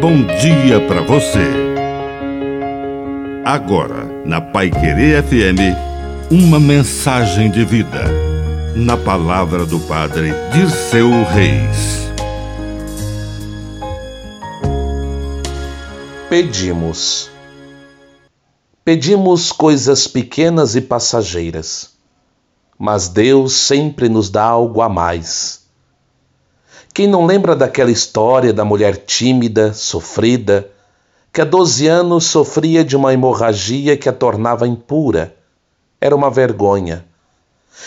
bom dia para você. Agora, na Pai Querer FM, uma mensagem de vida. Na palavra do Padre Dirceu Reis. Pedimos. Pedimos coisas pequenas e passageiras, mas Deus sempre nos dá algo a mais quem não lembra daquela história da mulher tímida, sofrida, que há 12 anos sofria de uma hemorragia que a tornava impura? Era uma vergonha.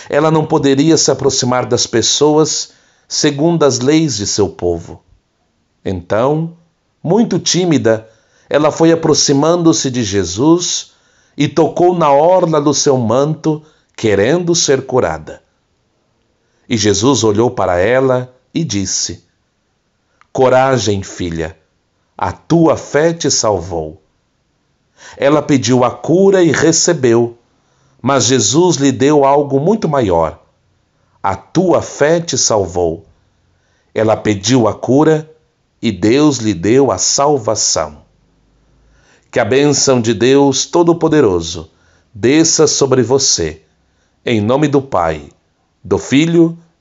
Ela não poderia se aproximar das pessoas segundo as leis de seu povo. Então, muito tímida, ela foi aproximando-se de Jesus e tocou na orla do seu manto, querendo ser curada. E Jesus olhou para ela e disse: Coragem, filha, a tua fé te salvou. Ela pediu a cura e recebeu, mas Jesus lhe deu algo muito maior. A tua fé te salvou. Ela pediu a cura e Deus lhe deu a salvação. Que a bênção de Deus Todo-Poderoso desça sobre você, em nome do Pai, do Filho